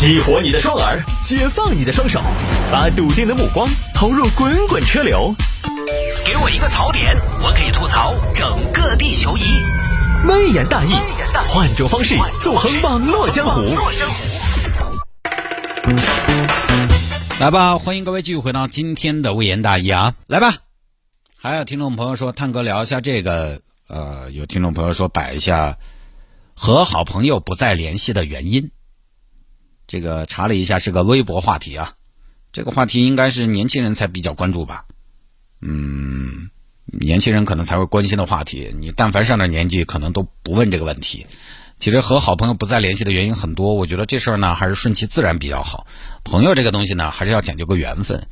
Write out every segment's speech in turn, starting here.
激活你的双耳，解放你的双手，把笃定的目光投入滚滚车流。给我一个槽点，我可以吐槽整个地球仪。微言大义，换种方式纵横网络江湖。来吧，欢迎各位继续回到今天的微言大义啊！来吧，还有听众朋友说，探哥聊一下这个，呃，有听众朋友说摆一下和好朋友不再联系的原因。这个查了一下，是个微博话题啊。这个话题应该是年轻人才比较关注吧？嗯，年轻人可能才会关心的话题。你但凡上点年纪，可能都不问这个问题。其实和好朋友不再联系的原因很多，我觉得这事儿呢还是顺其自然比较好。朋友这个东西呢，还是要讲究个缘分。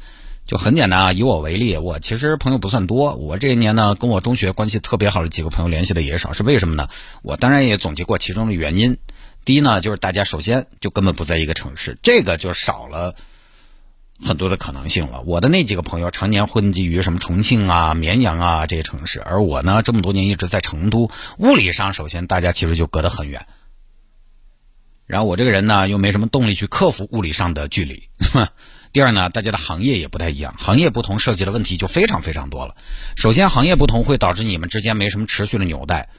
就很简单啊，以我为例，我其实朋友不算多。我这一年呢，跟我中学关系特别好的几个朋友联系的也少，是为什么呢？我当然也总结过其中的原因。第一呢，就是大家首先就根本不在一个城市，这个就少了很多的可能性了。我的那几个朋友常年混迹于什么重庆啊、绵阳啊这些城市，而我呢这么多年一直在成都，物理上首先大家其实就隔得很远。然后我这个人呢又没什么动力去克服物理上的距离。第二呢，大家的行业也不太一样，行业不同涉及的问题就非常非常多了。首先，行业不同会导致你们之间没什么持续的纽带。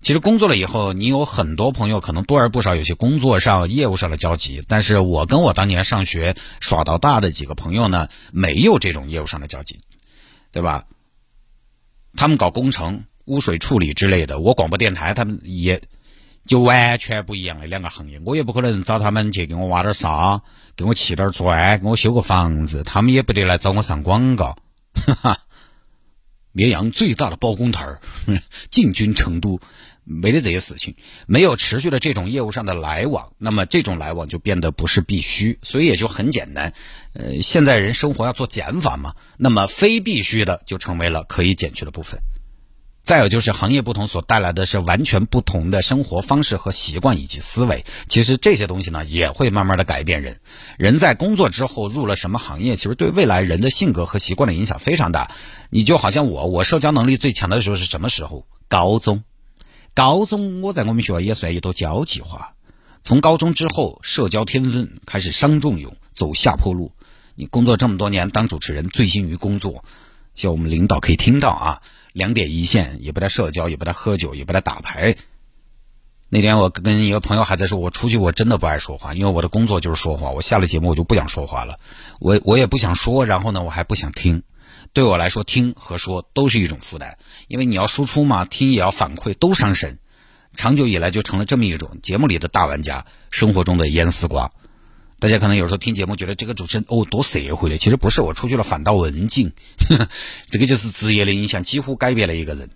其实工作了以后，你有很多朋友可能多而不少有些工作上、业务上的交集。但是我跟我当年上学耍到大的几个朋友呢，没有这种业务上的交集，对吧？他们搞工程、污水处理之类的，我广播电台，他们也就完全不一样的两个行业。我也不可能找他们去给我挖点沙，给我砌点砖，给我修个房子，他们也不得来找我上广告。哈哈，绵阳最大的包工头儿 进军成都。没得这些事情，没有持续的这种业务上的来往，那么这种来往就变得不是必须，所以也就很简单。呃，现在人生活要做减法嘛，那么非必须的就成为了可以减去的部分。再有就是行业不同所带来的是完全不同的生活方式和习惯以及思维，其实这些东西呢也会慢慢的改变人。人在工作之后入了什么行业，其实对未来人的性格和习惯的影响非常大。你就好像我，我社交能力最强的时候是什么时候？高中。高中我在我们学校也算一朵交际花，从高中之后社交天分开始伤仲永，走下坡路。你工作这么多年当主持人，醉心于工作，希望我们领导可以听到啊。两点一线，也不带社交，也不带喝酒，也不带打牌。那天我跟一个朋友还在说，我出去我真的不爱说话，因为我的工作就是说话。我下了节目我就不想说话了，我我也不想说，然后呢我还不想听。对我来说，听和说都是一种负担，因为你要输出嘛，听也要反馈，都伤身。长久以来就成了这么一种节目里的大玩家，生活中的腌丝瓜。大家可能有时候听节目觉得这个主持人哦多社会的，其实不是，我出去了反倒文静。这个就是职业的影响，几乎改变了一个人。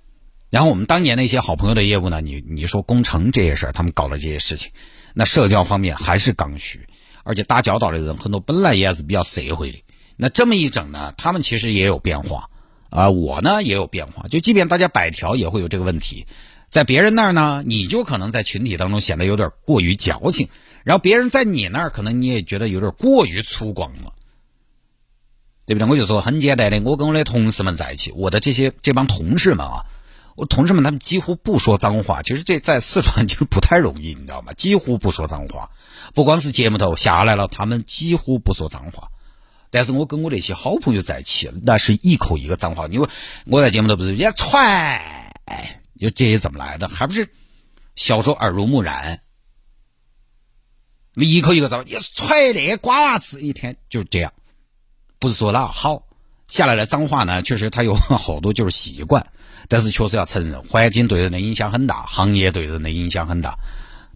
然后我们当年那些好朋友的业务呢，你你说工程这些事儿，他们搞了这些事情，那社交方面还是刚需，而且打交道的人很多本来也是比较社会的。那这么一整呢，他们其实也有变化，啊，我呢也有变化。就即便大家百条也会有这个问题，在别人那儿呢，你就可能在群体当中显得有点过于矫情，然后别人在你那儿可能你也觉得有点过于粗犷了，对不对？我就说很简单的，我跟我的同事们在一起，我的这些这帮同事们啊，我同事们他们几乎不说脏话，其实这在四川 就不太容易，你知道吗？几乎不说脏话，不光是节目头下来了，他们几乎不说脏话。但是我跟我那些好朋友在一起，那是一口一个脏话。因为我在节目都不是人家踹，就这些怎么来的？还不是小时候耳濡目染，一口一个脏话，你踹那瓜娃子，一天就是这样。不是说那好下来的脏话呢，确实它有好多就是习惯，但是确实要承认，环境对人的影响很大，行业对人的影响很大。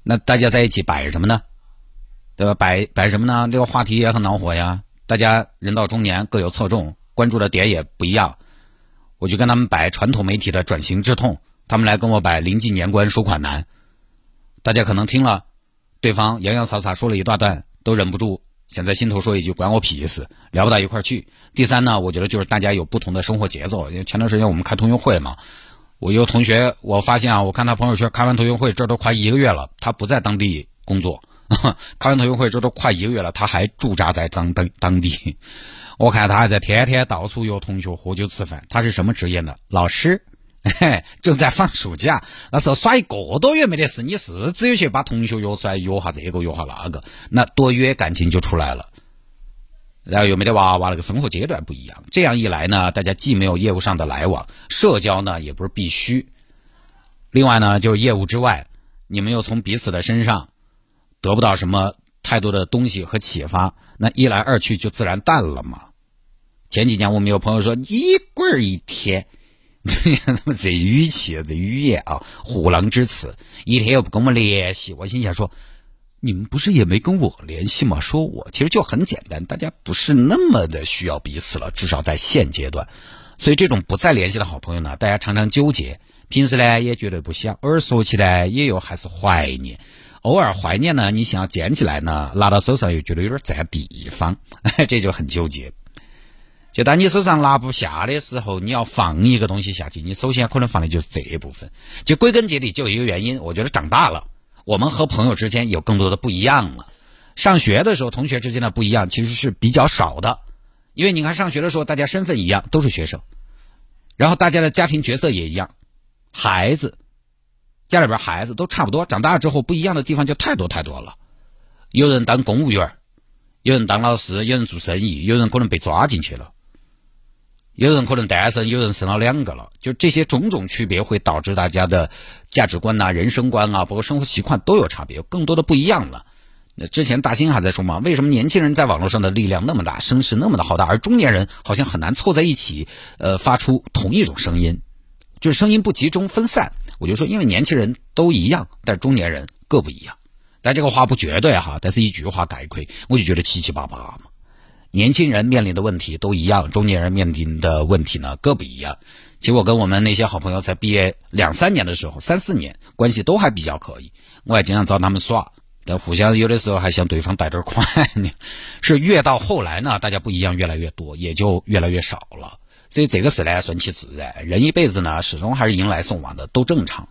那大家在一起摆什么呢？对吧？摆摆什么呢？这个话题也很恼火呀。大家人到中年各有侧重，关注的点也不一样。我就跟他们摆传统媒体的转型之痛，他们来跟我摆临近年关收款难。大家可能听了对方洋洋洒洒说了一大段，都忍不住想在心头说一句“管我屁事”，聊不到一块去。第三呢，我觉得就是大家有不同的生活节奏。因为前段时间我们开同学会嘛，我有同学我发现啊，我看他朋友圈开完同学会，这都快一个月了，他不在当地工作。开完同学会，这都快一个月了，他还驻扎在当当当地。我看他还在天天到处约同学喝酒吃饭。他是什么职业呢？老师，嘿，正在放暑假，那时候耍一个多月没得事，你是只有去把同学约出来约下这个约下那个，那多约感情就出来了。然后又没得娃娃，那个生活阶段不一样。这样一来呢，大家既没有业务上的来往，社交呢也不是必须。另外呢，就是业务之外，你们又从彼此的身上得不到什么太多的东西和启发，那一来二去就自然淡了嘛。前几年我们有朋友说一棍儿一天，这语气这语言啊，虎狼之词，一天又不跟我们联系，我心想说。你们不是也没跟我联系吗？说我其实就很简单，大家不是那么的需要彼此了，至少在现阶段。所以这种不再联系的好朋友呢，大家常常纠结，平时呢也觉得不想，偶尔说起来也有还是怀念。偶尔怀念呢，你想要捡起来呢，拿到手上又觉得有点占地方，这就很纠结。就当你手上拿不下的时候，你要放一个东西下去，你首先可能放的就是这一部分。就归根结底就一个原因，我觉得长大了。我们和朋友之间有更多的不一样了。上学的时候，同学之间的不一样其实是比较少的，因为你看上学的时候，大家身份一样，都是学生，然后大家的家庭角色也一样，孩子，家里边孩子都差不多。长大之后，不一样的地方就太多太多了。有人当公务员，有人当老师，有人做生意，有人可能被抓进去了。有人可能单身，有人生了两个了，就这些种种区别会导致大家的价值观呐、人生观啊，包括生活习惯都有差别，有更多的不一样了。那之前大兴还在说嘛，为什么年轻人在网络上的力量那么大，声势那么的浩大，而中年人好像很难凑在一起，呃，发出同一种声音，就是声音不集中、分散。我就说，因为年轻人都一样，但中年人各不一样。但这个话不绝对哈，但是一句话概括，我就觉得七七八八嘛。年轻人面临的问题都一样，中年人面临的问题呢各不一样。其实我跟我们那些好朋友在毕业两三年的时候，三四年关系都还比较可以，我还经常找他们耍，但互相有的时候还向对方贷点款呢。是越到后来呢，大家不一样越来越多，也就越来越少了。所以这个事呢顺其自然，人一辈子呢始终还是迎来送往的，都正常。